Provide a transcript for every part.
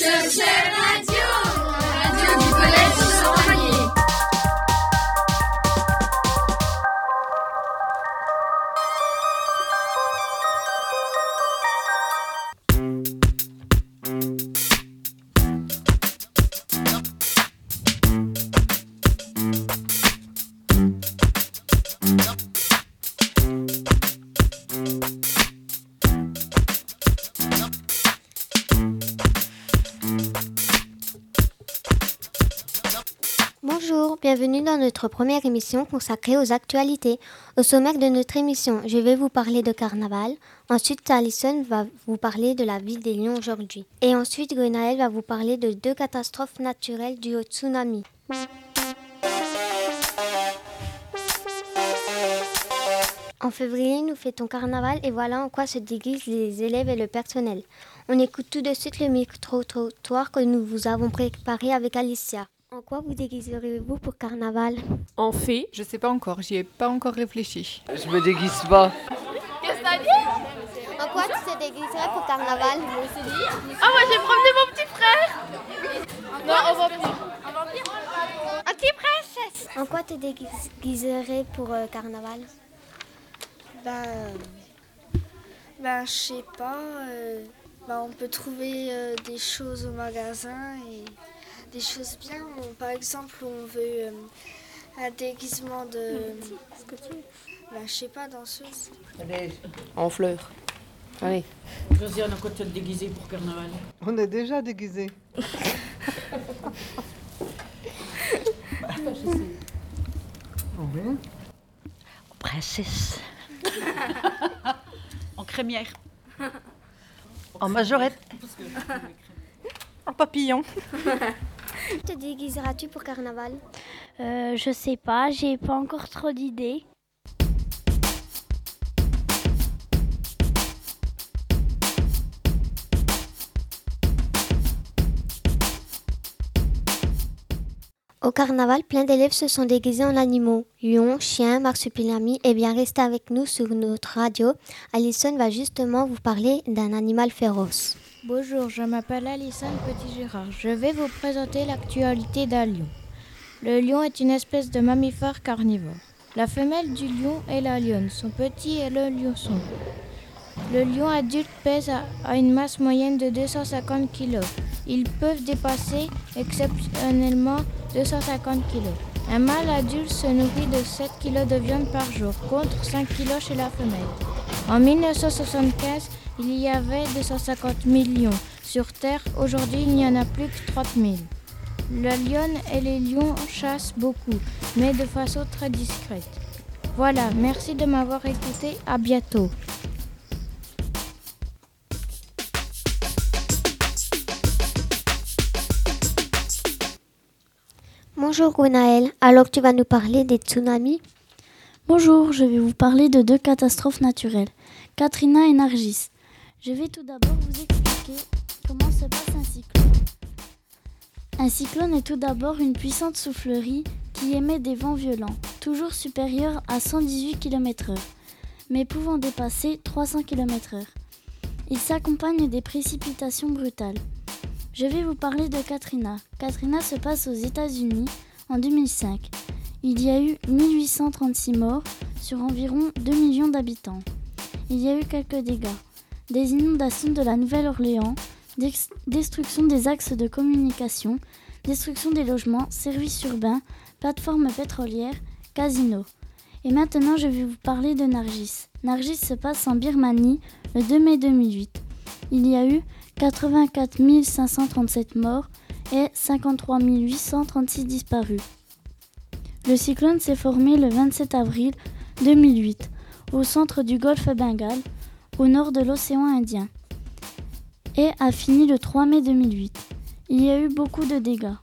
bienvenue première émission consacrée aux actualités. Au sommaire de notre émission, je vais vous parler de carnaval. Ensuite, Alison va vous parler de la ville des lions aujourd'hui. Et ensuite, Gwenaël va vous parler de deux catastrophes naturelles dues au tsunami. En février, nous fêtons carnaval et voilà en quoi se déguisent les élèves et le personnel. On écoute tout de suite le micro-trottoir que nous vous avons préparé avec Alicia. En quoi vous déguiserez-vous pour carnaval? En fait, je sais pas encore, j'y ai pas encore réfléchi. Je me déguise pas. Qu'est-ce que t'as dit? En quoi tu te déguiserais pour carnaval? Ah, moi j'ai promené mon petit frère Non, vampire. En vampire Ok, princesse En quoi te déguiserais pour euh, carnaval? Ben. Ben, je sais pas. Euh, ben, on peut trouver euh, des choses au magasin et des choses bien. par exemple, on veut euh, un déguisement de. Bah, je sais pas, danseuse. En fleurs. Allez. Josiane, en quoi tu es déguisée pour carnaval? On est déjà déguisé. oui. Princesse. en crémière. En majorette. Papillon. Te déguiseras-tu pour carnaval? Euh, Je sais pas, j'ai pas encore trop d'idées. Au carnaval, plein d'élèves se sont déguisés en animaux. Lions, chiens, marsupilami. Et eh bien, restez avec nous sur notre radio. Alison va justement vous parler d'un animal féroce. Bonjour, je m'appelle Alison Petit-Gérard. Je vais vous présenter l'actualité d'un lion. Le lion est une espèce de mammifère carnivore. La femelle du lion est la lionne, son petit est le lionçon. Le lion adulte pèse à une masse moyenne de 250 kg. Ils peuvent dépasser exceptionnellement 250 kg. Un mâle adulte se nourrit de 7 kg de viande par jour, contre 5 kg chez la femelle. En 1975, il y avait 250 millions sur Terre. Aujourd'hui, il n'y en a plus que 30 000. La lionne et les lions chassent beaucoup, mais de façon très discrète. Voilà, merci de m'avoir écouté. À bientôt. Bonjour Gwenaël, alors tu vas nous parler des tsunamis? Bonjour, je vais vous parler de deux catastrophes naturelles, Katrina et Nargis. Je vais tout d'abord vous expliquer comment se passe un cyclone. Un cyclone est tout d'abord une puissante soufflerie qui émet des vents violents, toujours supérieurs à 118 km/h, mais pouvant dépasser 300 km/h. Il s'accompagne des précipitations brutales. Je vais vous parler de Katrina. Katrina se passe aux États-Unis en 2005. Il y a eu 1836 morts sur environ 2 millions d'habitants. Il y a eu quelques dégâts des inondations de la Nouvelle-Orléans, destruction des axes de communication, destruction des logements, services urbains, plateformes pétrolières, casinos. Et maintenant, je vais vous parler de Nargis. Nargis se passe en Birmanie le 2 mai 2008. Il y a eu 84 537 morts et 53 836 disparus. Le cyclone s'est formé le 27 avril 2008 au centre du golfe Bengale au nord de l'océan Indien et a fini le 3 mai 2008. Il y a eu beaucoup de dégâts.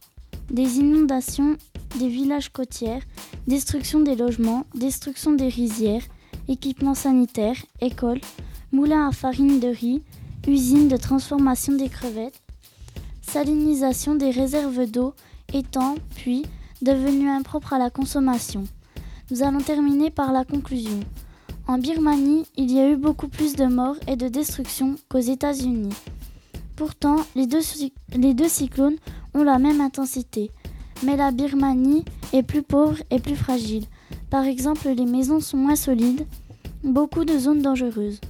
Des inondations des villages côtiers, destruction des logements, destruction des rizières, équipements sanitaires, écoles, moulins à farine de riz, usines de transformation des crevettes, salinisation des réserves d'eau, étangs, puis devenus impropres à la consommation. Nous allons terminer par la conclusion. En Birmanie, il y a eu beaucoup plus de morts et de destruction qu'aux États-Unis. Pourtant, les deux cyclones ont la même intensité. Mais la Birmanie est plus pauvre et plus fragile. Par exemple, les maisons sont moins solides, beaucoup de zones dangereuses.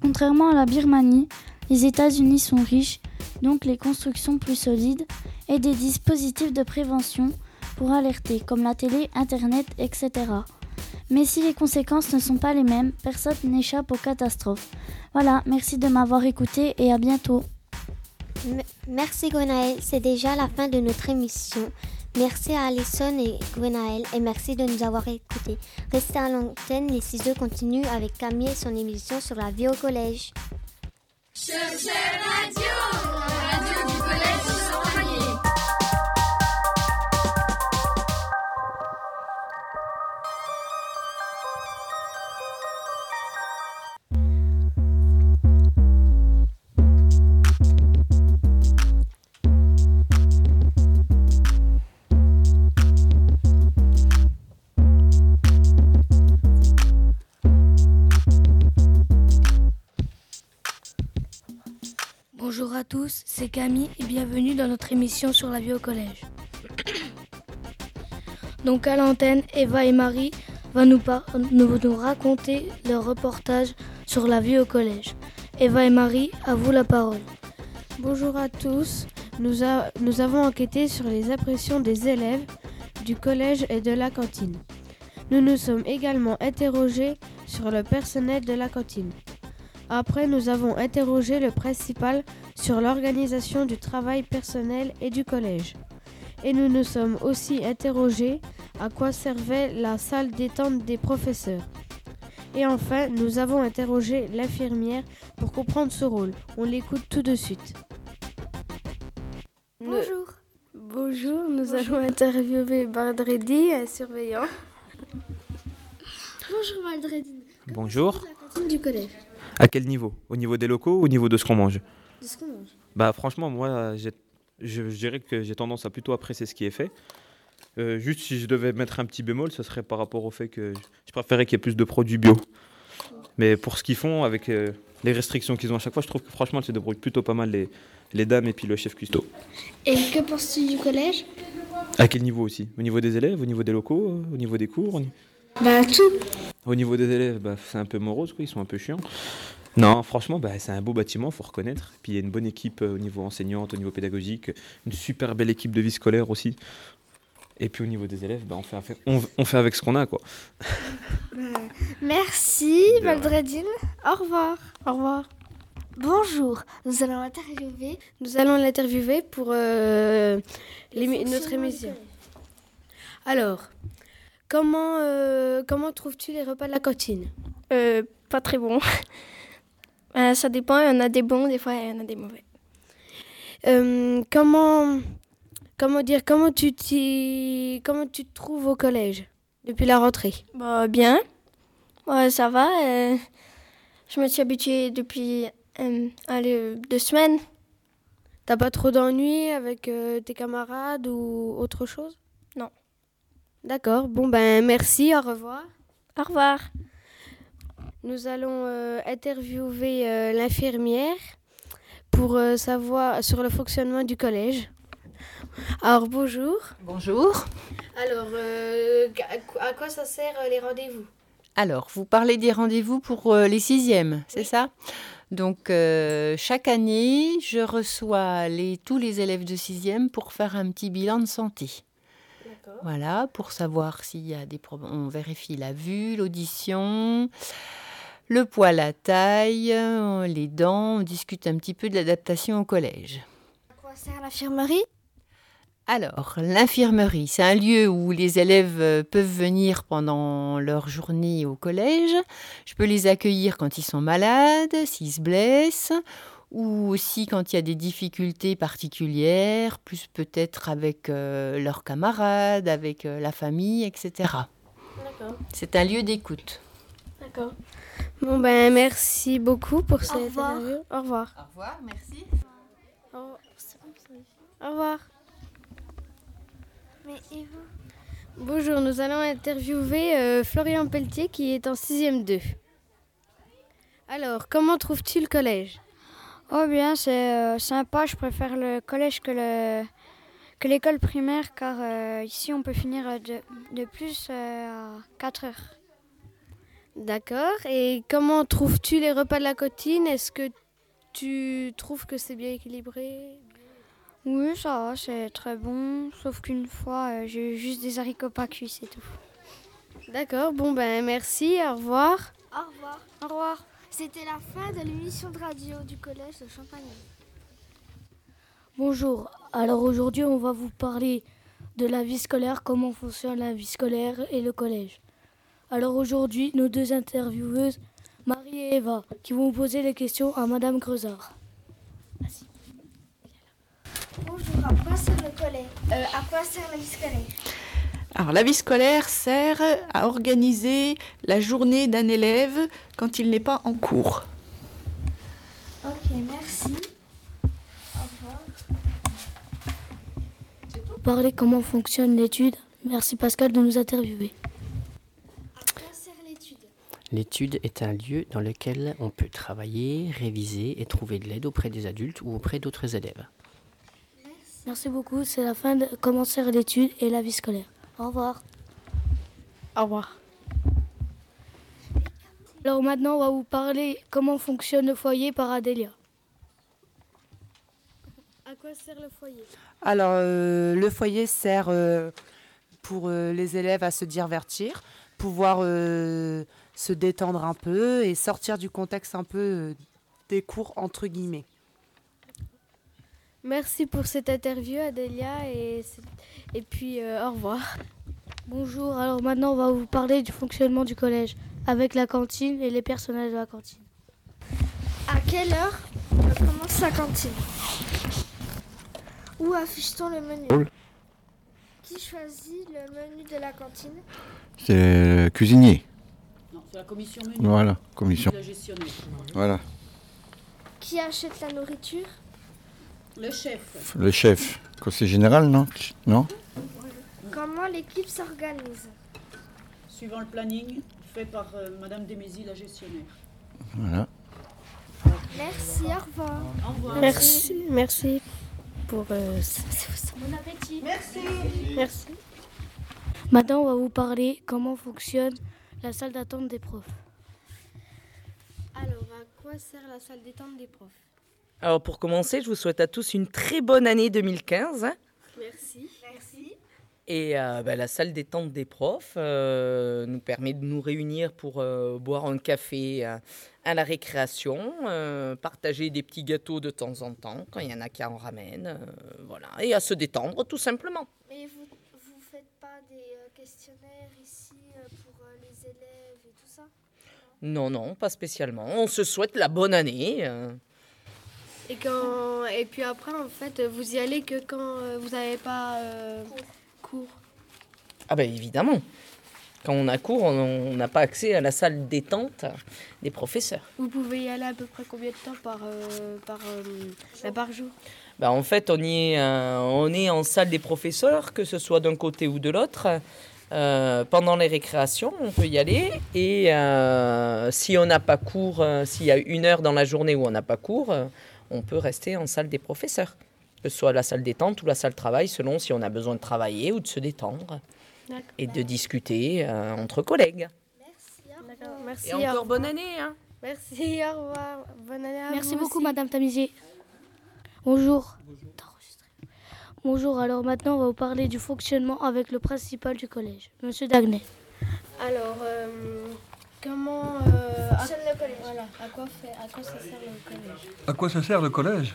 Contrairement à la Birmanie, les États-Unis sont riches, donc les constructions plus solides et des dispositifs de prévention pour alerter, comme la télé, Internet, etc. Mais si les conséquences ne sont pas les mêmes, personne n'échappe aux catastrophes. Voilà, merci de m'avoir écouté et à bientôt. merci Gwenaël, c'est déjà la fin de notre émission. Merci à Alison et Gwenaël et merci de nous avoir écoutés. Restez à l'antenne, les 6-2 continuent avec Camille et son émission sur la vie au collège. Bonjour à tous, c'est Camille et bienvenue dans notre émission sur la vie au collège. Donc à l'antenne, Eva et Marie vont nous, raconter leur reportage sur la vie au collège. Eva et Marie, à vous la parole. Bonjour à tous, nous, nous avons enquêté sur les impressions des élèves du collège et de la cantine. Nous nous sommes également interrogés sur le personnel de la cantine. Après, nous avons interrogé le principal sur l'organisation du travail personnel et du collège. Et nous nous sommes aussi interrogés à quoi servait la salle détente des professeurs. Et enfin, nous avons interrogé l'infirmière pour comprendre ce rôle. On l'écoute tout de suite. Bonjour. Bonjour, nous allons interviewer Bardredi, un surveillant. Bonjour Bardredi. Bonjour. du collège. À quel niveau? Au niveau des locaux ou au niveau de ce qu'on mange? De ce qu'on mange. Bah franchement, moi, je, je, dirais que j'ai tendance à plutôt apprécier ce qui est fait. Euh, juste si je devais mettre un petit bémol, ce serait par rapport au fait que je préférais qu'il y ait plus de produits bio. Mais pour ce qu'ils font, avec euh, les restrictions qu'ils ont à chaque fois, je trouve que franchement, elles se débrouillent plutôt pas mal les, les dames et puis le chef cuistot. Et que penses-tu du collège? À quel niveau aussi? Au niveau des élèves, au niveau des locaux, au niveau des cours Bah tout au niveau des élèves, bah, c'est un peu morose, quoi, ils sont un peu chiants. Non, franchement, bah, c'est un beau bâtiment, faut reconnaître. Puis il y a une bonne équipe euh, au niveau enseignante, au niveau pédagogique, une super belle équipe de vie scolaire aussi. Et puis au niveau des élèves, bah, on, fait, on, fait avec ce qu'on a. quoi. Merci, Maldredine. Au revoir. Au revoir. Bonjour, nous allons l'interviewer. Nous allons l'interviewer pour euh, notre émission. Alors, Comment, euh, comment trouves-tu les repas de la cantine? Euh, Pas très bon. Euh, ça dépend, il y en a des bons, des fois il y en a des mauvais. comment, comment dire, comment tu, comment tu te trouves au collège depuis la rentrée? Bah, Bien, ouais, ça va. je me suis habituée depuis allez, deux semaines. T'as pas trop d'ennuis avec tes camarades ou autre chose? D'accord. Bon, ben merci. Au revoir. Au revoir. Nous allons euh, interviewer euh, l'infirmière pour euh, savoir sur le fonctionnement du collège. Alors, bonjour. Bonjour. Alors, à quoi ça sert les rendez-vous? Alors, vous parlez des rendez-vous pour les sixièmes, c'est ça? Donc, chaque année, je reçois les, tous les élèves de sixième pour faire un petit bilan de santé. Voilà, pour savoir s'il y a des problèmes. On vérifie la vue, l'audition, le poids, la taille, euh, les dents. On discute un petit peu de l'adaptation au collège. À quoi sert l'infirmerie? Alors, l'infirmerie, c'est un lieu où les élèves euh, peuvent venir pendant leur journée au collège. Je peux les accueillir quand ils sont malades, s'ils se blessent, ou aussi quand il y a des difficultés particulières, plus peut-être avec euh, leurs camarades, avec euh, la famille, etc. C'est un lieu d'écoute. D'accord. Bon ben merci beaucoup pour cette interview. Au revoir. Au revoir, merci. Au, revoir. Bonjour, nous allons interviewer euh, Florian Pelletier qui est en 6e 2. Alors, comment trouves-tu le collège? Oh bien, c'est euh, sympa. Je préfère le collège que le que l'école primaire car euh, ici on peut finir de, de plus euh, à 4 heures. D'accord. Et comment trouves-tu les repas de la cantine Est-ce que tu trouves que c'est bien équilibré? Oui, ça va, c'est très bon. Sauf qu'une fois, euh, j'ai eu juste des haricots pas cuits, c'est tout. D'accord. Bon ben merci. Au revoir. Au revoir. Au revoir. C'était la fin de l'émission de radio du collège de Champagne. Bonjour, alors aujourd'hui on va vous parler de la vie scolaire, comment fonctionne la vie scolaire et le collège. Alors aujourd'hui, nos deux intervieweuses, Marie et Eva, qui vont poser les questions à Madame Creusard. Bonjour, à quoi sert le collège euh, À quoi sert la vie scolaire? Alors, la vie scolaire sert à organiser la journée d'un élève quand il n'est pas en cours. Ok, merci. Parler comment fonctionne l'étude. Merci Pascal de nous interviewer. L'étude? Est un lieu dans lequel on peut travailler, réviser et trouver de l'aide auprès des adultes ou auprès d'autres élèves. Merci beaucoup, c'est la fin de comment sert l'étude et la vie scolaire. Au revoir. Au revoir. Alors maintenant, on va vous parler comment fonctionne le foyer par Adélia. À quoi sert le foyer? Alors, euh, le foyer sert euh, pour euh, les élèves à se divertir, pouvoir euh, se détendre un peu et sortir du contexte un peu euh, des cours entre guillemets. Merci pour cette interview Adélia et, puis euh, au revoir. Bonjour, alors maintenant on va vous parler du fonctionnement du collège avec la cantine et les personnages de la cantine. À quelle heure commence la cantine? Où affiche-t-on le menu? Qui choisit le menu de la cantine? C'est le cuisinier. Non, c'est la commission menu. Voilà, commission. La gestionnaire. Voilà, Qui achète la nourriture? Le chef. le chef. Conseil général, non Non Comment l'équipe s'organise Suivant le planning fait par euh, Madame Demézy, la gestionnaire. Voilà. Merci, au revoir. Au revoir. Merci, merci pour. euh, Bon appétit. Merci. Merci. Maintenant on va vous parler comment fonctionne la salle d'attente des profs. Alors, à quoi sert la salle détente des profs? Alors pour commencer, je vous souhaite à tous une très bonne année 2015. hein. Merci. Merci. Et euh, bah, la salle détente des profs euh, nous permet de nous réunir pour euh, boire un café à la récréation, partager des petits gâteaux de temps en temps quand il y en a qui en ramènent, voilà, et à se détendre tout simplement. Mais vous vous faites pas des questionnaires ici pour les élèves et tout ça? Non, non, pas spécialement. On se souhaite la bonne année. Et, quand, et puis après, en fait, vous y allez que quand euh, vous n'avez pas euh, cours. Ah ben évidemment. Quand on a cours, on n'a pas accès à la salle détente des professeurs. Vous pouvez y aller à peu près combien de temps par, euh, par, euh, bah, par jour? Bah, en fait, on, y est, euh, on est en salle des professeurs, que ce soit d'un côté ou de l'autre. Euh, pendant les récréations, on peut y aller. Et euh, si on n'a pas cours, euh, s'il y a une heure dans la journée où on n'a pas cours, euh, on peut rester en salle des professeurs. Que ce soit la salle détente ou la salle travail, selon si on a besoin de travailler ou de se détendre. D'accord. Et de discuter euh, entre collègues. D'accord, merci. Et encore bonne année. Hein. Merci, au revoir. Bonne année à Merci vous beaucoup aussi. Madame Tamizier. Bonjour. Bonjour, alors maintenant on va vous parler du fonctionnement avec le principal du collège, Monsieur Dagnay. Alors, euh, comment. euh, à, le collège. Voilà, à quoi, fait, à quoi ça sert le collège? À quoi ça sert le collège?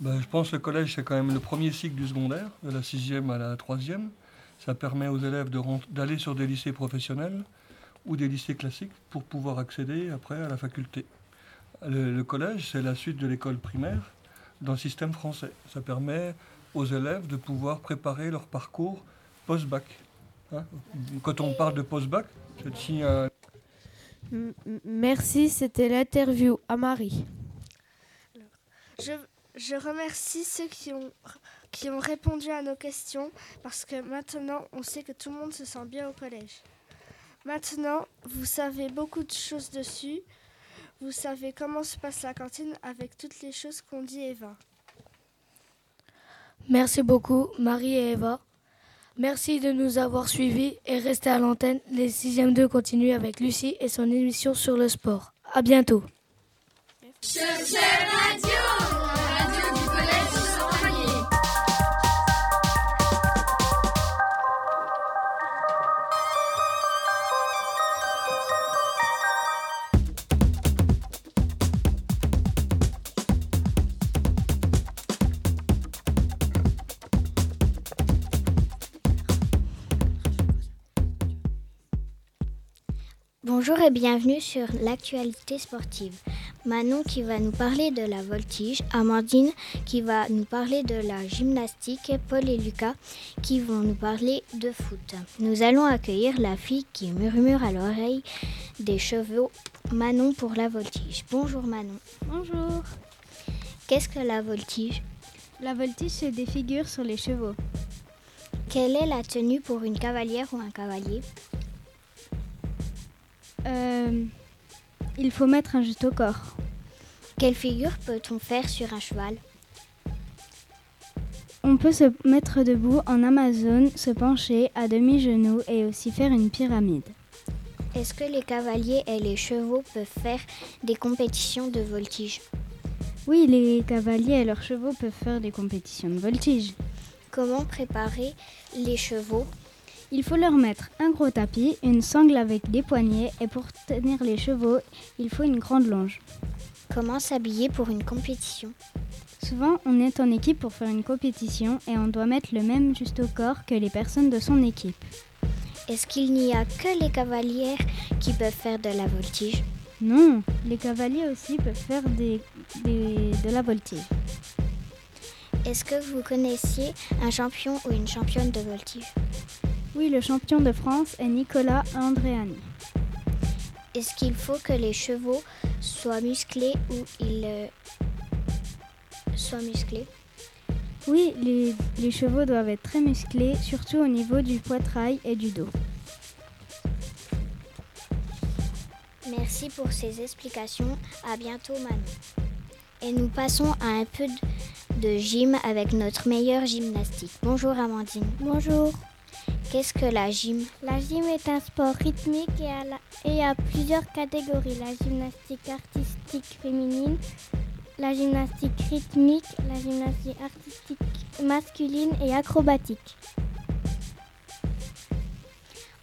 Ben, Je pense que le collège, c'est quand même le premier cycle du secondaire, de la sixième à la troisième. Ça permet aux élèves de d'aller sur des lycées professionnels ou des lycées classiques pour pouvoir accéder après à la faculté. Le, le collège, c'est la suite de l'école primaire dans le système français. Ça permet aux élèves de pouvoir préparer leur parcours post-bac. Hein Quand on parle de post-bac, c'est si un Merci, c'était l'interview à Marie. Je, je remercie ceux qui ont, qui ont répondu à nos questions parce que maintenant on sait que tout le monde se sent bien au collège. Maintenant, vous savez beaucoup de choses dessus. Vous savez comment se passe la cantine avec toutes les choses qu'on dit Eva. Merci beaucoup, Marie et Eva. Merci de nous avoir suivis et restez à l'antenne. Les 6e 2 continuent avec Lucie et son émission sur le sport. À bientôt. Bonjour et bienvenue sur l'actualité sportive. Manon qui va nous parler de la voltige, Amandine qui va nous parler de la gymnastique, Paul et Lucas qui vont nous parler de foot. Nous allons accueillir la fille qui murmure à l'oreille des chevaux, Manon pour la voltige. Bonjour Manon. Bonjour. Qu'est-ce que la voltige? La voltige, c'est des figures sur les chevaux. Quelle est la tenue pour une cavalière ou un cavalier? Euh, il faut mettre un juste au corps. Quelle figure peut-on faire sur un cheval? On peut se mettre debout en Amazon, se pencher à demi-genou et aussi faire une pyramide. Est-ce que les cavaliers et les chevaux peuvent faire des compétitions de voltige? Oui, les cavaliers et leurs chevaux peuvent faire des compétitions de voltige. Comment préparer les chevaux? Il faut leur mettre un gros tapis, une sangle avec des poignets et pour tenir les chevaux, il faut une grande longe. Comment s'habiller pour une compétition? Souvent, on est en équipe pour faire une compétition et on doit mettre le même juste au corps que les personnes de son équipe. Est-ce qu'il n'y a que les cavalières qui peuvent faire de la voltige? Non, les cavaliers aussi peuvent faire des, des- de la voltige. Est-ce que vous connaissiez un champion ou une championne de voltige? Oui, le champion de France est Nicolas Andréani. Est-ce qu'il faut que les chevaux soient musclés ou ils euh, soient musclés? Oui, les, les chevaux doivent être très musclés, surtout au niveau du poitrail et du dos. Merci pour ces explications. À bientôt, Manon. Et nous passons à un peu de, de gym avec notre meilleure gymnastique. Bonjour, Amandine. Bonjour. Qu'est-ce que la gym? La gym est un sport rythmique et a, la- et a plusieurs catégories. La gymnastique artistique féminine, la gymnastique rythmique, la gymnastique artistique masculine et acrobatique.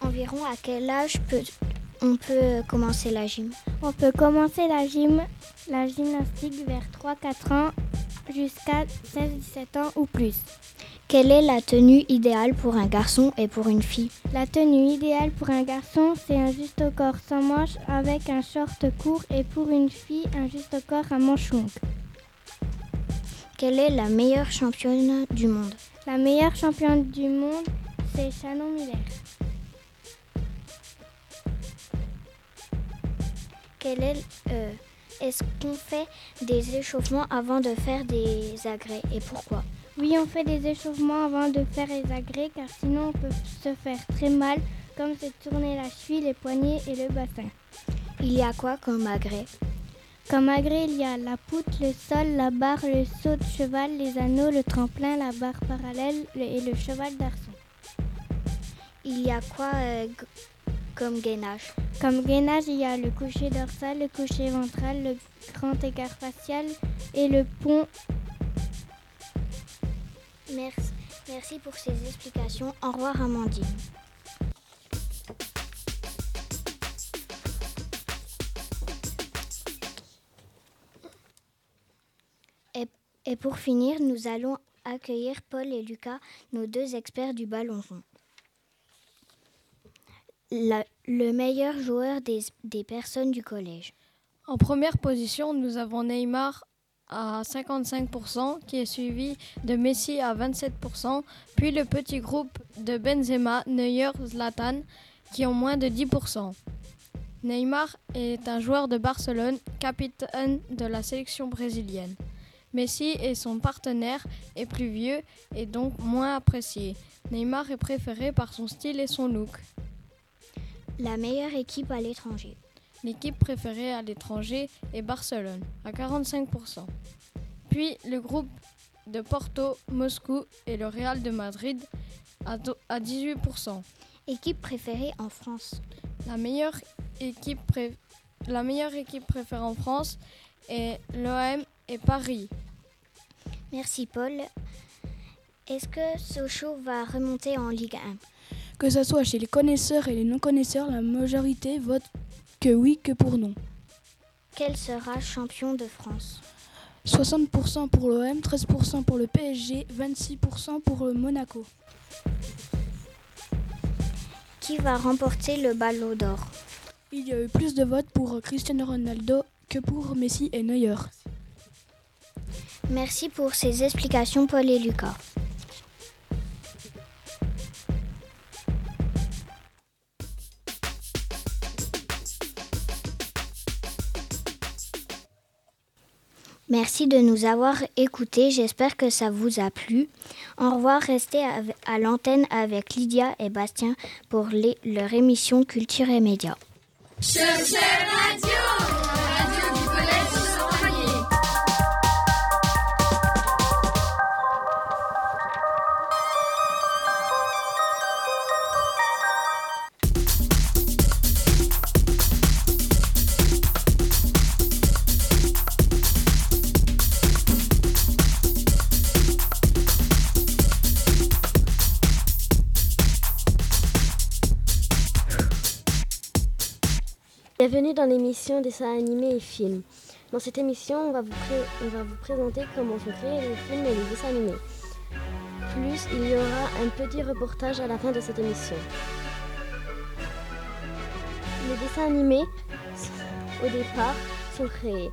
Environ à quel âge peut, on peut commencer la gym? On peut commencer la gym, la gymnastique vers 3-4 ans jusqu'à 16-17 ans ou plus. Quelle est la tenue idéale pour un garçon et pour une fille La tenue idéale pour un garçon, c'est un juste au corps sans manches avec un short court et pour une fille, un juste au corps à manches longues. Quelle est la meilleure championne du monde La meilleure championne du monde, c'est Shannon Miller. Quelle est, euh, Est-ce qu'on fait des échauffements avant de faire des agrès et pourquoi? Oui, on fait des échauffements avant de faire les agrès car sinon on peut se faire très mal comme c'est tourner la cheville, les poignets et le bassin. Il y a quoi comme agrès? Comme agrès, il y a la poutre, le sol, la barre, le saut de cheval, les anneaux, le tremplin, la barre parallèle le- et le cheval d'arçon. Il y a quoi euh, comme gainage? Comme gainage, il y a le coucher dorsal, le coucher ventral, le grand écart facial et le pont. Merci, merci pour ces explications. Au revoir Amandine. Et, pour finir, nous allons accueillir Paul et Lucas, nos deux experts du ballon rond. Le meilleur joueur des personnes du collège. En première position, nous avons Neymar à 55%, qui est suivi de Messi à 27%, puis le petit groupe de Benzema, Neuer, Zlatan, qui ont moins de 10%. Neymar est un joueur de Barcelone, capitaine de la sélection brésilienne. Messi et son partenaire est plus vieux et donc moins apprécié. Neymar est préféré par son style et son look. La meilleure équipe à l'étranger. L'équipe préférée à l'étranger est Barcelone, à 45%. Puis le groupe de Porto, Moscou et le Real de Madrid à do- à 18%. Équipe préférée en France La meilleure équipe, pré- la meilleure équipe préférée en France est l'OM et Paris. Merci Paul. Est-ce que Sochaux va remonter en Ligue 1 Que ce soit chez les connaisseurs et les non-connaisseurs, la majorité vote que oui que pour non. Quel sera champion de France? 60% pour l'OM, 13% pour le PSG, 26% pour le Monaco. Qui va remporter le ballon d'or? Il y a eu plus de votes pour Cristiano Ronaldo que pour Messi et Neuer. Merci pour ces explications Paul et Lucas. Merci de nous avoir écoutés. J'espère que ça vous a plu. Au revoir. Restez à l'antenne avec Lydia et Bastien pour leur émission Culture et Médias. Cherchez radio Bienvenue dans l'émission Dessins animés et films. Dans cette émission, on va vous, présenter comment sont créés les films et les dessins animés. Plus, il y aura un petit reportage à la fin de cette émission. Les dessins animés, au départ, sont créés.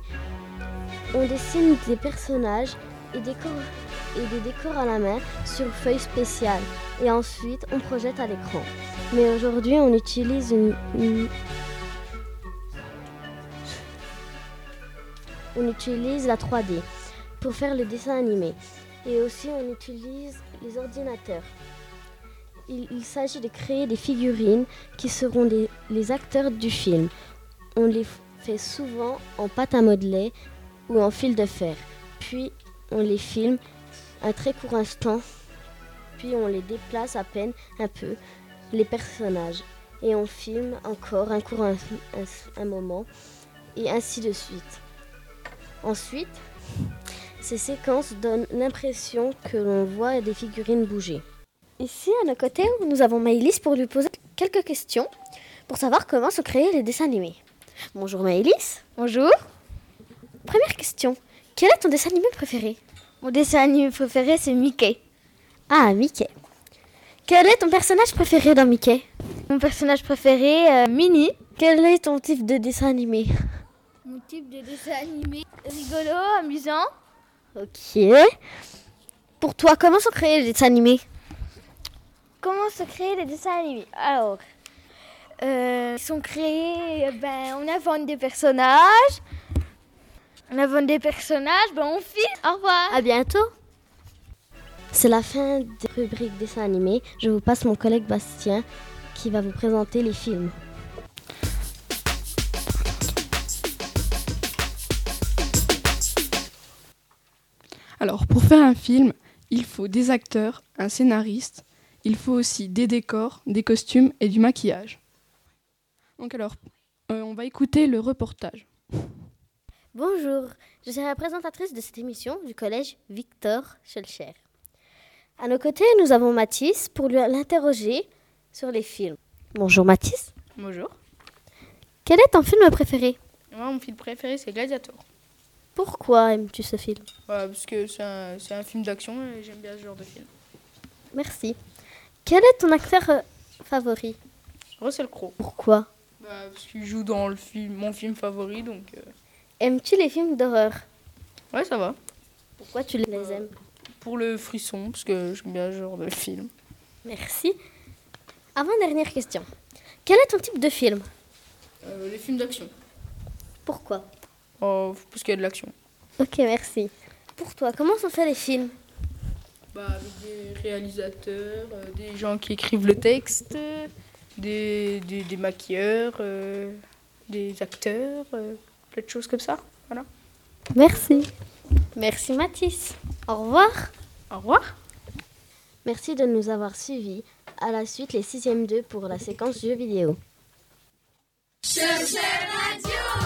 On dessine des personnages et, des décors à la main sur feuilles spéciales. Et ensuite, on projette à l'écran. Mais aujourd'hui, on utilise une on utilise la 3D pour faire le dessin animé. Et aussi, on utilise les ordinateurs. Il, s'agit de créer des figurines qui seront les acteurs du film. On les fait souvent en pâte à modeler ou en fil de fer. Puis, on les filme un très court instant. Puis, on les déplace à peine un peu, les personnages. Et on filme encore un court un moment. Et ainsi de suite. Ensuite, ces séquences donnent l'impression que l'on voit des figurines bouger. Ici, à nos côtés, nous avons Maëlys pour lui poser quelques questions pour savoir comment se créer les dessins animés. Bonjour Maëlys. Bonjour. Première question. Quel est ton dessin animé préféré? Mon dessin animé préféré, c'est Mickey. Ah, Mickey. Quel est ton personnage préféré dans Mickey? Mon personnage préféré, euh, Minnie. Quel est ton type de dessin animé? Type de dessin animé rigolo, amusant. Ok. Pour toi, comment sont créés les dessins animés? Comment se créer les dessins animés? Alors, euh, ils sont créés, ben, on invente des personnages. On invente des personnages, ben, on filme. Au revoir. À bientôt. C'est la fin des rubriques dessins animés. Je vous passe mon collègue Bastien qui va vous présenter les films. Alors, pour faire un film, il faut des acteurs, un scénariste, il faut aussi des décors, des costumes et du maquillage. Donc alors, euh, on va écouter le reportage. Bonjour, je suis la présentatrice de cette émission du collège Victor Schulcher. À nos côtés, nous avons Mathis pour lui l'interroger sur les films. Bonjour Mathis. Bonjour. Quel est ton film préféré? Moi, mon film préféré, c'est Gladiator. Pourquoi aimes-tu ce film? Voilà, parce que c'est un, film d'action et j'aime bien ce genre de film. Merci. Quel est ton acteur euh, favori? Russell Crowe. Pourquoi? Bah, parce qu'il joue dans le film, mon film favori, donc... euh, Aimes-tu les films d'horreur? Ouais, ça va. Pourquoi tu les aimes? Pour le frisson, parce que j'aime bien ce genre de film. Merci. Avant-dernière question. Quel est ton type de film? Euh, les films d'action. Pourquoi? Oh, parce qu'il y a de l'action. Ok, merci. Pour toi, comment sont faits les films? Bah, avec des réalisateurs, euh, des gens qui écrivent le texte, des, des, des maquilleurs, euh, des des acteurs, euh, plein de choses comme ça. Voilà. Merci. Merci Mathis. Au revoir. Au revoir. Merci de nous avoir suivis. À la suite, les 6e 2 pour la séquence jeux vidéo. Cherchez Radio,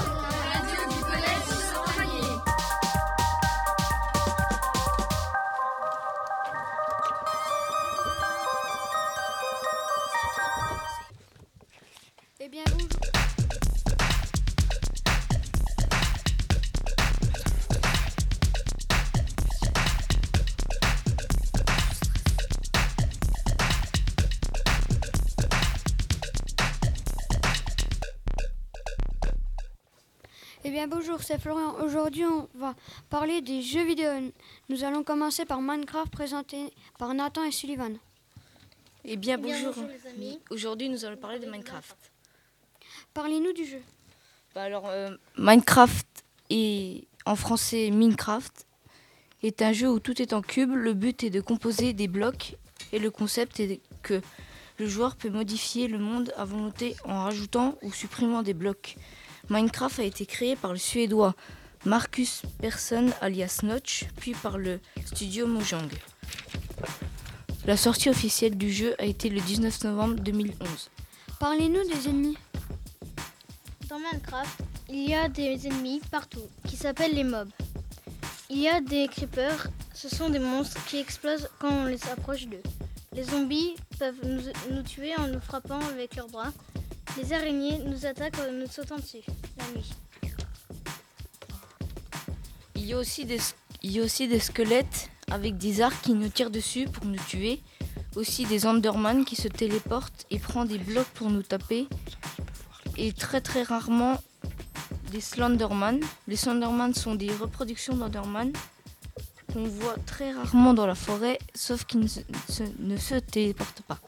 Eh bien bonjour, c'est Florian. Aujourd'hui, on va parler des jeux vidéo. Nous allons commencer par Minecraft présenté par Nathan et Sullivan. Eh bien, Eh bien, bonjour. bonjour, les amis. Aujourd'hui, nous allons parler de Minecraft. Parlez-nous du jeu. Bah alors, euh, Minecraft et en français Minecraft est un jeu où tout est en cube. Le but est de composer des blocs et le concept est que le joueur peut modifier le monde à volonté en rajoutant ou supprimant des blocs. Minecraft a été créé par le suédois Marcus Persson alias Notch, puis par le studio Mojang. La sortie officielle du jeu a été le 19 novembre 2011. Parlez-nous des ennemis. Dans Minecraft, il y a des ennemis partout qui s'appellent les mobs. Il y a des creepers, ce sont des monstres qui explosent quand on les approche d'eux. Les zombies peuvent nous, nous tuer en nous frappant avec leurs bras. Les araignées nous attaquent en nous sautant dessus la nuit. Il y, a aussi des, squelettes avec des arcs qui nous tirent dessus pour nous tuer. Aussi des Enderman qui se téléportent et prennent des blocs pour nous taper. Et très très rarement des Slenderman. Les Slenderman sont des reproductions d'Enderman qu'on voit très rarement dans la forêt, sauf qu'ils ne se téléportent pas.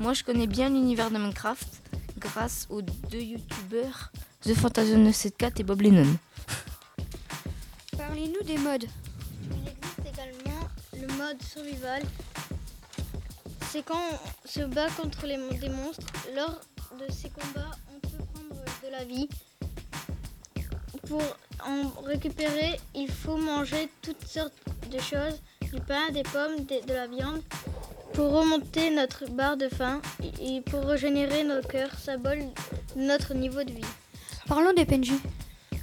Moi je connais bien l'univers de Minecraft grâce aux deux youtubeurs The Fantasion974 et Bob Lennon. Parlez-nous des modes. Il existe également le mode survival. C'est quand on se bat contre les, des monstres. Lors de ces combats, on peut prendre de la vie. Pour en récupérer, il faut manger toutes sortes de choses, du pain, des pommes, de la viande, pour remonter notre barre de faim et pour régénérer nos cœurs, symbole de notre niveau de vie. Parlons des PNJ.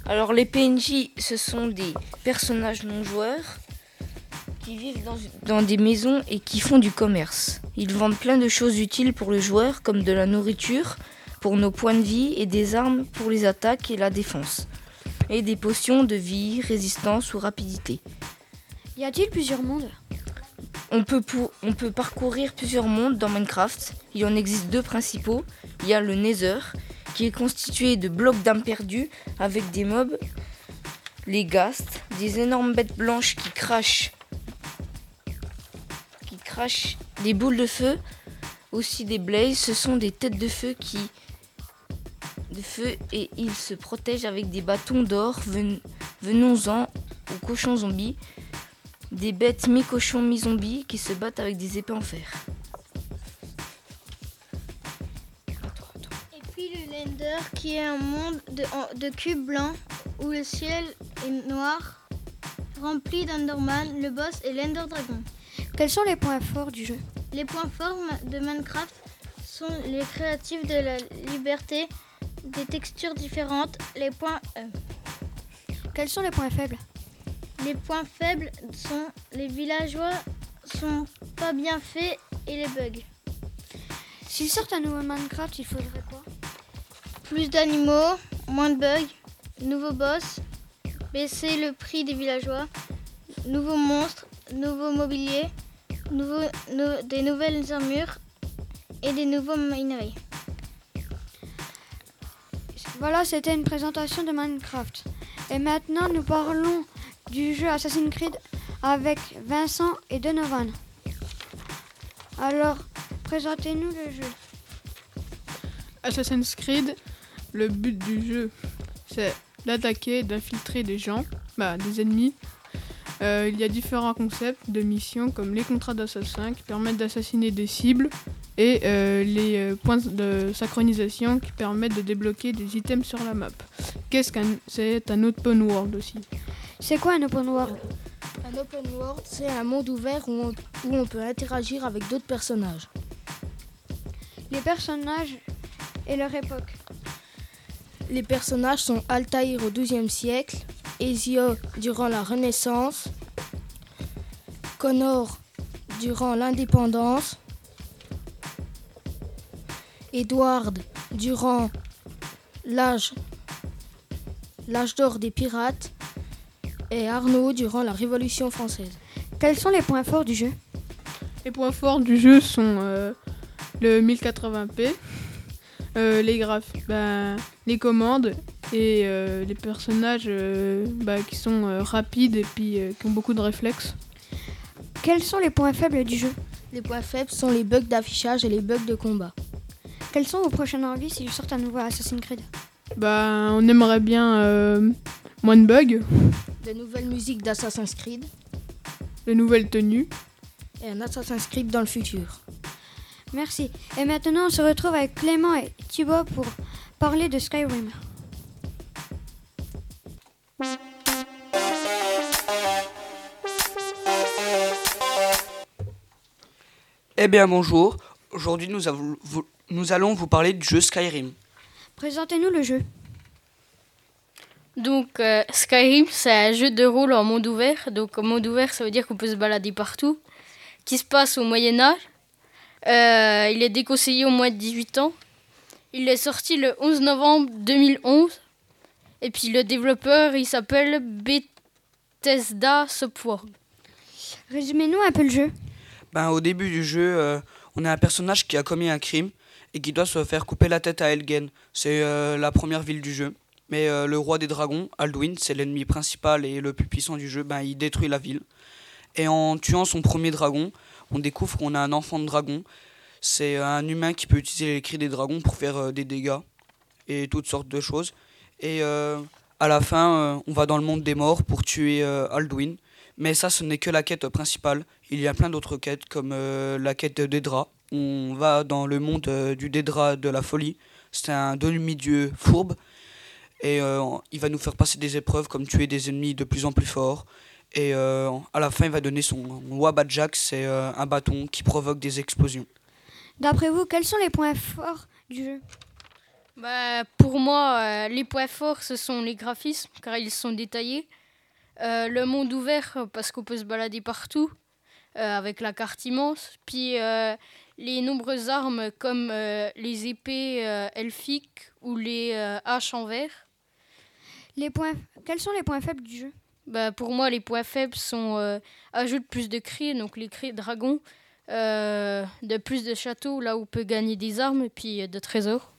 Alors les PNJ, ce sont des personnages non joueurs qui vivent dans, dans des maisons et qui font du commerce. Ils vendent plein de choses utiles pour le joueur, comme de la nourriture pour nos points de vie et des armes pour les attaques et la défense. Et des potions de vie, résistance ou rapidité. Y a-t-il plusieurs mondes? On peut, parcourir plusieurs mondes dans Minecraft. Il en existe deux principaux. Il y a le Nether, qui est constitué de blocs d'âmes perdues avec des mobs, les ghasts, des énormes bêtes blanches qui crachent, qui crachent des boules de feu, aussi des blazes. Ce sont des têtes de feu qui de feu et ils se protègent avec des bâtons d'or. Ven- Venons-en aux cochons zombies des bêtes mi-cochons mi-zombies qui se battent avec des épées en fer. Et puis le Lender, qui est un monde de, cubes blancs où le ciel est noir, rempli d'Enderman. Le boss est l'Ender Dragon. Quels sont les points forts du jeu? Les points forts de Minecraft sont les créatifs de la liberté, des textures différentes. Les points, euh, Quels sont les points faibles? Les points faibles sont les villageois sont pas bien faits et les bugs. S'il sort un nouveau Minecraft, il faudrait quoi? Plus d'animaux, moins de bugs, nouveaux boss, baisser le prix des villageois, nouveaux monstres, nouveaux nou- des nouvelles armures et des nouveaux minerais. Voilà, c'était une présentation de Minecraft. Et maintenant, nous parlons du jeu Assassin's Creed avec Vincent et Donovan. Alors, présentez-nous le jeu. Assassin's Creed, le but du jeu, c'est d'attaquer d'infiltrer des gens, bah, des ennemis, Euh, il y a différents concepts de missions comme les contrats d'assassin qui permettent d'assassiner des cibles et euh, les euh, points de synchronisation qui permettent de débloquer des items sur la map. Qu'est-ce qu'un c'est un open world aussi C'est quoi un open world Un open world, c'est un monde ouvert où on, où on peut interagir avec d'autres personnages. Les personnages et leur époque. Les personnages sont Altaïr au XIIe siècle, Ezio durant la Renaissance, Connor durant l'indépendance, Edward durant l'âge l'âge d'or des pirates et Arnaud durant la Révolution française. Quels sont les points forts du jeu? Les points forts du jeu sont euh, le 1080p, euh, les graphes, ben, les commandes et euh, les personnages euh, bah, qui sont euh, rapides et puis euh, qui ont beaucoup de réflexes. Quels sont les points faibles du jeu? Les points faibles sont les bugs d'affichage et les bugs de combat. Quelles sont vos prochaines envies si je sors un nouveau Assassin's Creed? Bah, on aimerait bien euh, moins de bugs, De nouvelles musiques d'Assassin's Creed de nouvelles tenues. et un Assassin's Creed dans le futur. Merci. Et maintenant, on se retrouve avec Clément et Thibaut pour parler de Skyrim. Eh bien bonjour, aujourd'hui nous, allons vous parler du jeu Skyrim. Présentez-nous le jeu. Donc euh, Skyrim, c'est un jeu de rôle en monde ouvert. Donc en monde ouvert, ça veut dire qu'on peut se balader partout. Qui se passe au Moyen Âge. Euh, il est déconseillé au moins de 18 ans. Il est sorti le 11 novembre 2011. Et puis le développeur, il s'appelle Bethesda Software. Résumez-nous un peu le jeu. Ben, au début du jeu, euh, on a un personnage qui a commis un crime et qui doit se faire couper la tête à Elgen. C'est euh, la première ville du jeu. Mais euh, le roi des dragons, Alduin, c'est l'ennemi principal et le plus puissant du jeu, ben, il détruit la ville. Et en tuant son premier dragon, on découvre qu'on a un enfant de dragon. C'est un humain qui peut utiliser les cris des dragons pour faire euh, des dégâts et toutes sortes de choses. Et euh, à la fin, on va dans le monde des morts pour tuer Alduin. Mais ça, ce n'est que la quête principale. Il y a plein d'autres quêtes, comme la quête de Dédra. On va dans le monde du Dédra de la folie. C'est un demi-dieu fourbe. Et euh, il va nous faire passer des épreuves, comme tuer des ennemis de plus en plus forts. Et euh, à la fin, il va donner son Wabajak, c'est euh, un bâton qui provoque des explosions. D'après vous, quels sont les points forts du jeu? Bah, pour moi, euh, les points forts, ce sont les graphismes, car ils sont détaillés. Euh, le monde ouvert, parce qu'on peut se balader partout, euh, avec la carte immense. Puis euh, les nombreuses armes, comme euh, les épées euh, elfiques ou les euh, haches en verre. Les points... Quels sont les points faibles du jeu? Bah, pour moi, les points faibles sont euh, ajout de plus de cris, donc les cris dragons, euh, de plus de châteaux, là où on peut gagner des armes et puis de trésors.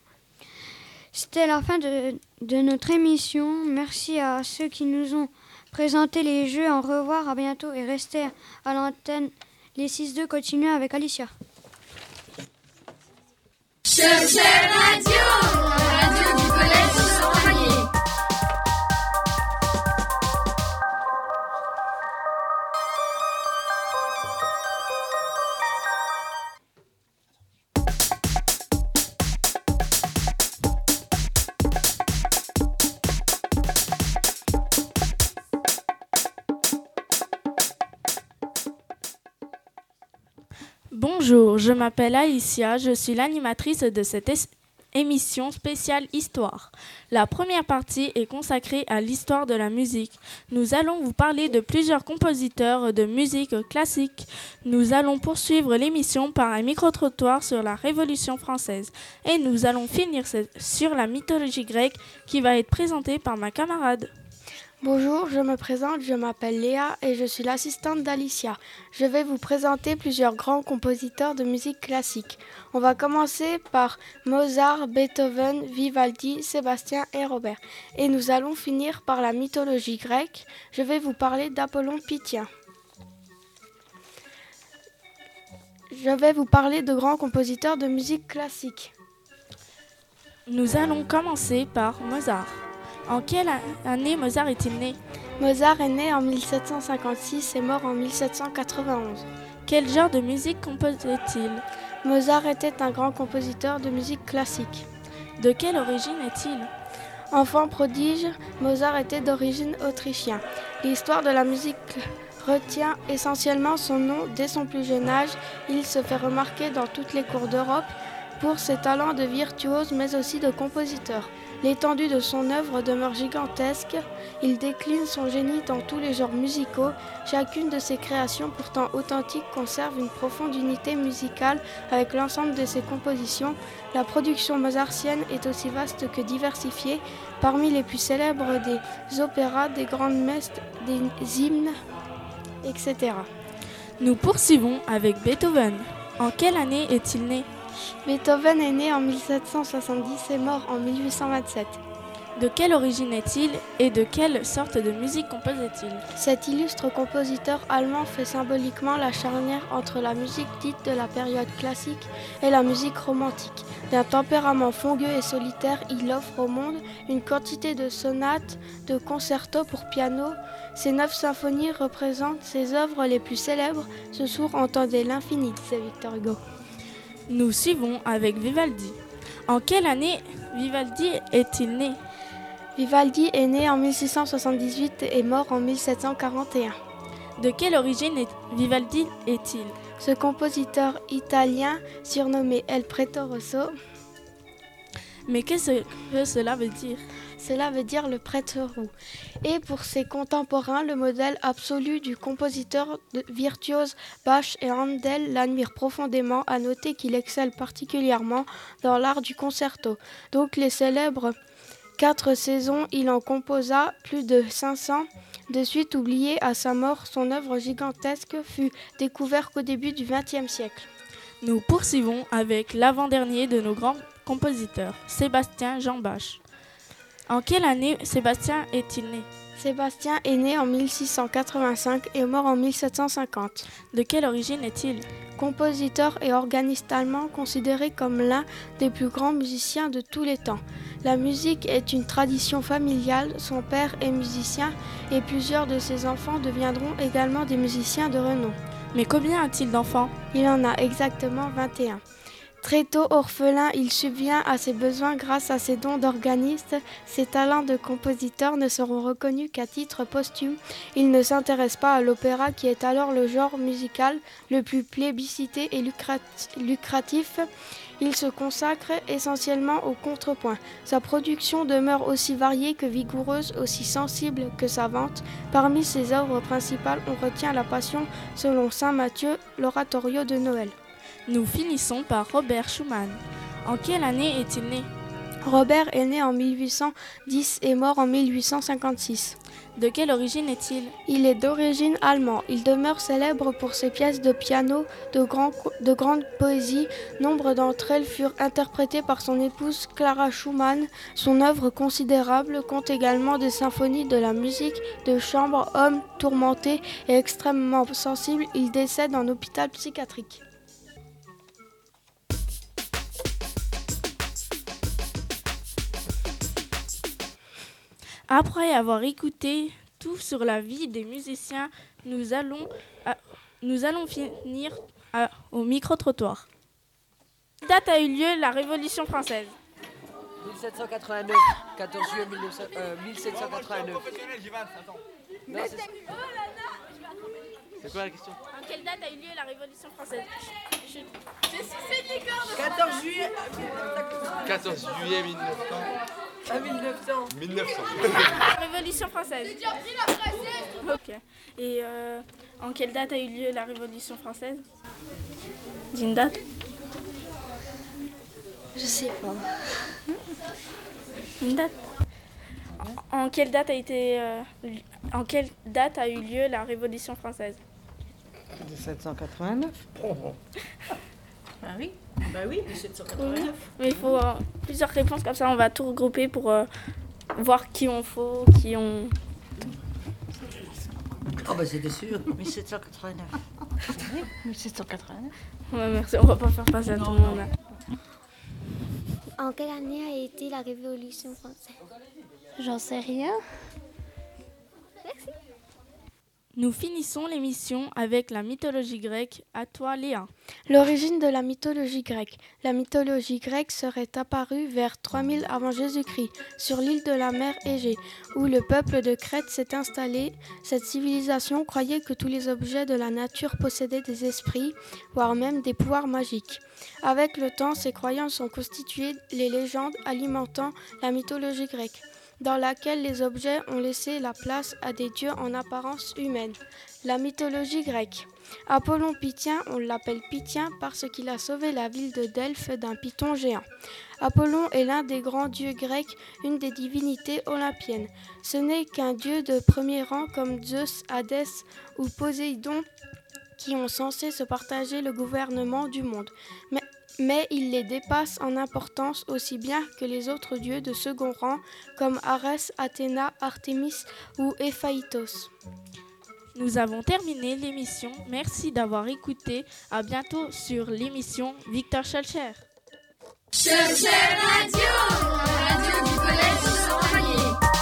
C'était la fin de, de notre émission. Merci à ceux qui nous ont présenté les jeux. Au revoir, à bientôt et restez à l'antenne. Les 6-2 continuent avec Alicia. Cherchez Radio, je m'appelle Alicia, je suis l'animatrice de cette émission spéciale Histoire. La première partie est consacrée à l'histoire de la musique. Nous allons vous parler de plusieurs compositeurs de musique classique. Nous allons poursuivre l'émission par un micro-trottoir sur la Révolution française. Et nous allons finir sur la mythologie grecque qui va être présentée par ma camarade. Bonjour, je me présente, je m'appelle Léa et je suis l'assistante d'Alicia. Je vais vous présenter plusieurs grands compositeurs de musique classique. On va commencer par Mozart, Beethoven, Vivaldi, Sébastien et Robert. Et nous allons finir par la mythologie grecque. Je vais vous parler d'Apollon Pythien. Je vais vous parler de grands compositeurs de musique classique. Nous allons commencer par Mozart. En quelle année Mozart est-il né? Mozart est né en 1756 et mort en 1791. Quel genre de musique composait-il? Mozart était un grand compositeur de musique classique. De quelle origine est-il? Enfant prodige, Mozart était d'origine autrichienne. L'histoire de la musique retient essentiellement son nom dès son plus jeune âge. Il se fait remarquer dans toutes les cours d'Europe pour ses talents de virtuose mais aussi de compositeur. L'étendue de son œuvre demeure gigantesque. Il décline son génie dans tous les genres musicaux. Chacune de ses créations, pourtant authentiques, conserve une profonde unité musicale avec l'ensemble de ses compositions. La production mozartienne est aussi vaste que diversifiée. Parmi les plus célèbres des opéras, des grandes messes, des hymnes, etc. Nous poursuivons avec Beethoven. En quelle année est-il né? Beethoven est né en 1770 et mort en 1827. De quelle origine est-il et de quelle sorte de musique composait-il? Cet illustre compositeur allemand fait symboliquement la charnière entre la musique dite de la période classique et la musique romantique. D'un tempérament fongueux et solitaire, il offre au monde une quantité de sonates, de concertos pour piano. Ses neuf symphonies représentent ses œuvres les plus célèbres. Ce sourd entendait l'infini, disait Victor Hugo. Nous suivons avec Vivaldi. En quelle année Vivaldi est-il né Vivaldi est né en 1678 et mort en 1741. De quelle origine est- Vivaldi est-il Ce compositeur italien, surnommé El Preto Rosso, Mais qu'est-ce que cela veut dire cela veut dire le prêtre roux, et pour ses contemporains le modèle absolu du compositeur virtuose Bach et Handel l'admirent profondément, à noter qu'il excelle particulièrement dans l'art du concerto. Donc les célèbres quatre saisons, il en composa plus de 500. De suite oublié à sa mort, son œuvre gigantesque fut découverte qu'au début du XXe siècle. Nous poursuivons avec l'avant-dernier de nos grands compositeurs, Sébastien Jean Bach. En quelle année Sébastien est-il né? Sébastien est né en 1685 et mort en 1750. De quelle origine est-il? Compositeur et organiste allemand considéré comme l'un des plus grands musiciens de tous les temps. La musique est une tradition familiale, son père est musicien et plusieurs de ses enfants deviendront également des musiciens de renom. Mais combien a-t-il d'enfants? Il en a exactement 21. Très tôt orphelin, il subvient à ses besoins grâce à ses dons d'organiste. Ses talents de compositeur ne seront reconnus qu'à titre posthume. Il ne s'intéresse pas à l'opéra qui est alors le genre musical le plus plébiscité et lucrat- lucratif. Il se consacre essentiellement au contrepoint. Sa production demeure aussi variée que vigoureuse, aussi sensible que savante. Parmi ses œuvres principales, on retient la Passion selon Saint Matthieu, l'oratorio de Noël. Nous finissons par Robert Schumann. En quelle année est-il né? Robert est né en 1810 et mort en 1856. De quelle origine est-il? Il est d'origine allemande. Il demeure célèbre pour ses pièces de piano de, grand- de grande poésie. Nombre d'entre elles furent interprétées par son épouse Clara Schumann. Son œuvre considérable compte également des symphonies de la musique de chambre. Homme tourmenté et extrêmement sensible, il décède en hôpital psychiatrique. Après avoir écouté tout sur la vie des musiciens, nous allons, à- nous allons finir à- au micro-trottoir. Quelle date a eu lieu la Révolution française 1789, 14 juillet 1900, euh, 1789. Non, c'est- quoi la question? En quelle date a eu lieu la Révolution française? 14 juillet 14 juillet 1900. à 1900. 1900. La Révolution française. Ok. Et euh, en quelle date a eu lieu la Révolution française? Dis une date? Je sais pas. Une date? En, quelle date a été euh, en quelle date a eu lieu la Révolution française? 1789. Ah oui? Bah oui, 1789. Mais il faut euh, plusieurs réponses comme ça, on va tout regrouper pour euh, voir qui on faut, qui on. Oh bah c'était sûr, 1789. 1789 Ouais, merci, on va pas faire passer à tout le monde. là. En quelle année a été la Révolution française? J'en sais rien. Merci. Nous finissons l'émission avec la mythologie grecque. À toi, Léa. L'origine de la mythologie grecque. La mythologie grecque serait apparue vers 3000 avant Jésus-Christ, sur l'île de la mer Égée, où le peuple de Crète s'est installé. Cette civilisation croyait que tous les objets de la nature possédaient des esprits, voire même des pouvoirs magiques. Avec le temps, ces croyances ont constitué les légendes alimentant la mythologie grecque dans laquelle les objets ont laissé la place à des dieux en apparence humaine. La mythologie grecque. Apollon Pythien, on l'appelle Pythien parce qu'il a sauvé la ville de Delphes d'un python géant. Apollon est l'un des grands dieux grecs, une des divinités olympiennes. Ce n'est qu'un dieu de premier rang comme Zeus, Hadès ou Poséidon qui ont censé se partager le gouvernement du monde. Mais il les dépasse en importance aussi bien que les autres dieux de second rang comme Arès, Athéna, Artémis ou Héphaïtos. Nous avons terminé l'émission. Merci d'avoir écouté. À bientôt sur l'émission Victor Schelcher. Chercher Radio, la radio du collège